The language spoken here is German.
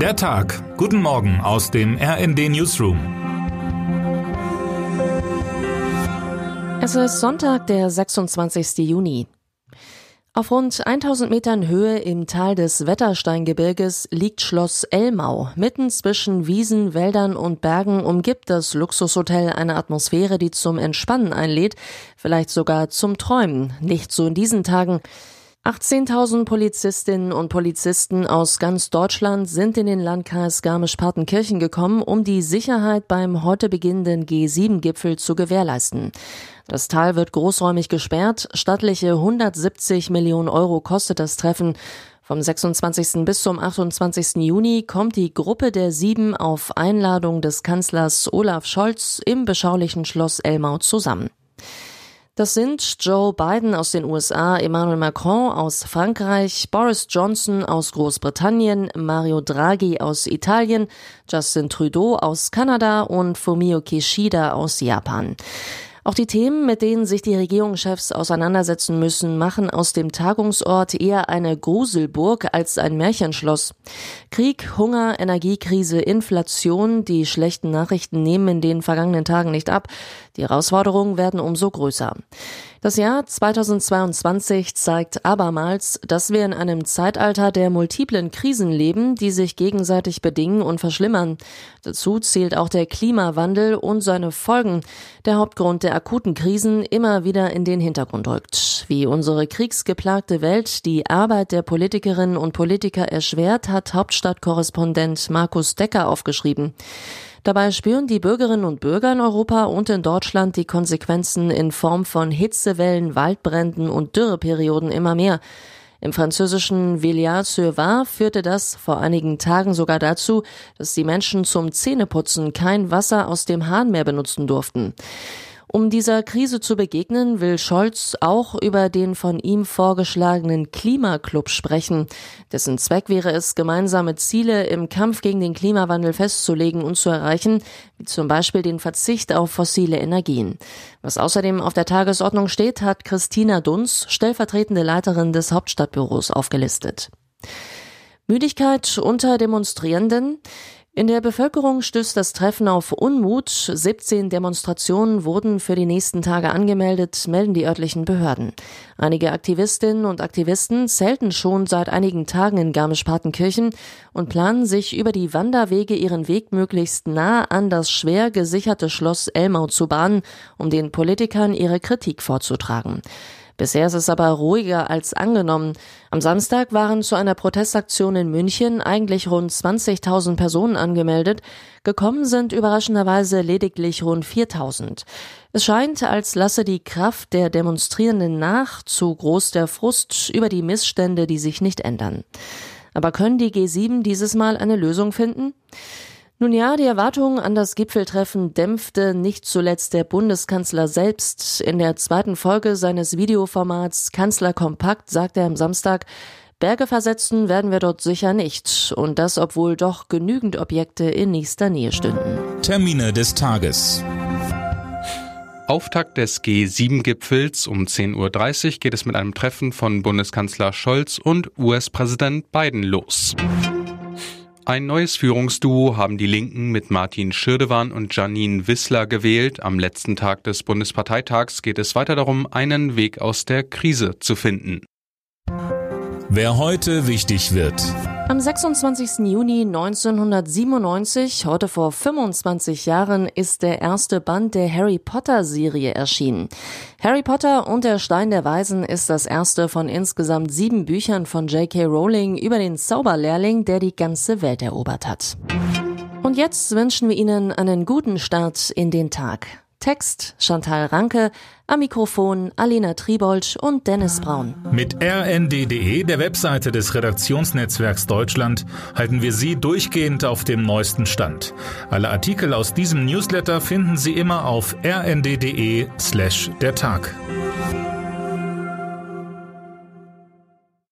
Der Tag. Guten Morgen aus dem RND Newsroom. Es ist Sonntag, der 26. Juni. Auf rund 1000 Metern Höhe im Tal des Wettersteingebirges liegt Schloss Elmau. Mitten zwischen Wiesen, Wäldern und Bergen umgibt das Luxushotel eine Atmosphäre, die zum Entspannen einlädt, vielleicht sogar zum Träumen. Nicht so in diesen Tagen. 18.000 Polizistinnen und Polizisten aus ganz Deutschland sind in den Landkreis Garmisch-Partenkirchen gekommen, um die Sicherheit beim heute beginnenden G7-Gipfel zu gewährleisten. Das Tal wird großräumig gesperrt. Stattliche 170 Millionen Euro kostet das Treffen. Vom 26. bis zum 28. Juni kommt die Gruppe der Sieben auf Einladung des Kanzlers Olaf Scholz im beschaulichen Schloss Elmau zusammen. Das sind Joe Biden aus den USA, Emmanuel Macron aus Frankreich, Boris Johnson aus Großbritannien, Mario Draghi aus Italien, Justin Trudeau aus Kanada und Fumio Kishida aus Japan. Auch die Themen, mit denen sich die Regierungschefs auseinandersetzen müssen, machen aus dem Tagungsort eher eine Gruselburg als ein Märchenschloss. Krieg, Hunger, Energiekrise, Inflation, die schlechten Nachrichten nehmen in den vergangenen Tagen nicht ab. Die Herausforderungen werden umso größer. Das Jahr 2022 zeigt abermals, dass wir in einem Zeitalter der multiplen Krisen leben, die sich gegenseitig bedingen und verschlimmern. Dazu zählt auch der Klimawandel und seine Folgen, der Hauptgrund der akuten Krisen immer wieder in den Hintergrund rückt. Wie unsere kriegsgeplagte Welt die Arbeit der Politikerinnen und Politiker erschwert, hat Hauptstadtkorrespondent Markus Decker aufgeschrieben. Dabei spüren die Bürgerinnen und Bürger in Europa und in Deutschland die Konsequenzen in Form von Hitzewellen, Waldbränden und Dürreperioden immer mehr. Im französischen Villars-sur-Var führte das vor einigen Tagen sogar dazu, dass die Menschen zum Zähneputzen kein Wasser aus dem Hahn mehr benutzen durften. Um dieser Krise zu begegnen, will Scholz auch über den von ihm vorgeschlagenen Klimaclub sprechen. Dessen Zweck wäre es, gemeinsame Ziele im Kampf gegen den Klimawandel festzulegen und zu erreichen, wie zum Beispiel den Verzicht auf fossile Energien. Was außerdem auf der Tagesordnung steht, hat Christina Dunz, stellvertretende Leiterin des Hauptstadtbüros, aufgelistet. Müdigkeit unter Demonstrierenden. In der Bevölkerung stößt das Treffen auf Unmut. 17 Demonstrationen wurden für die nächsten Tage angemeldet, melden die örtlichen Behörden. Einige Aktivistinnen und Aktivisten zelten schon seit einigen Tagen in Garmisch-Partenkirchen und planen sich über die Wanderwege ihren Weg möglichst nah an das schwer gesicherte Schloss Elmau zu bahnen, um den Politikern ihre Kritik vorzutragen. Bisher ist es aber ruhiger als angenommen. Am Samstag waren zu einer Protestaktion in München eigentlich rund 20.000 Personen angemeldet. Gekommen sind überraschenderweise lediglich rund 4.000. Es scheint, als lasse die Kraft der Demonstrierenden nach, zu groß der Frust über die Missstände, die sich nicht ändern. Aber können die G7 dieses Mal eine Lösung finden? Nun ja, die Erwartungen an das Gipfeltreffen dämpfte nicht zuletzt der Bundeskanzler selbst. In der zweiten Folge seines Videoformats Kanzler Kompakt sagte er am Samstag, Berge versetzen werden wir dort sicher nicht. Und das, obwohl doch genügend Objekte in nächster Nähe stünden. Termine des Tages. Auftakt des G7-Gipfels um 10.30 Uhr geht es mit einem Treffen von Bundeskanzler Scholz und US-Präsident Biden los. Ein neues Führungsduo haben die Linken mit Martin Schirdewan und Janine Wissler gewählt. Am letzten Tag des Bundesparteitags geht es weiter darum, einen Weg aus der Krise zu finden. Wer heute wichtig wird. Am 26. Juni 1997, heute vor 25 Jahren, ist der erste Band der Harry Potter Serie erschienen. Harry Potter und der Stein der Weisen ist das erste von insgesamt sieben Büchern von J.K. Rowling über den Zauberlehrling, der die ganze Welt erobert hat. Und jetzt wünschen wir Ihnen einen guten Start in den Tag. Text Chantal Ranke, am Mikrofon Alina Tribold und Dennis Braun. Mit rnd.de, der Webseite des Redaktionsnetzwerks Deutschland, halten wir Sie durchgehend auf dem neuesten Stand. Alle Artikel aus diesem Newsletter finden Sie immer auf rnd.de slash der Tag.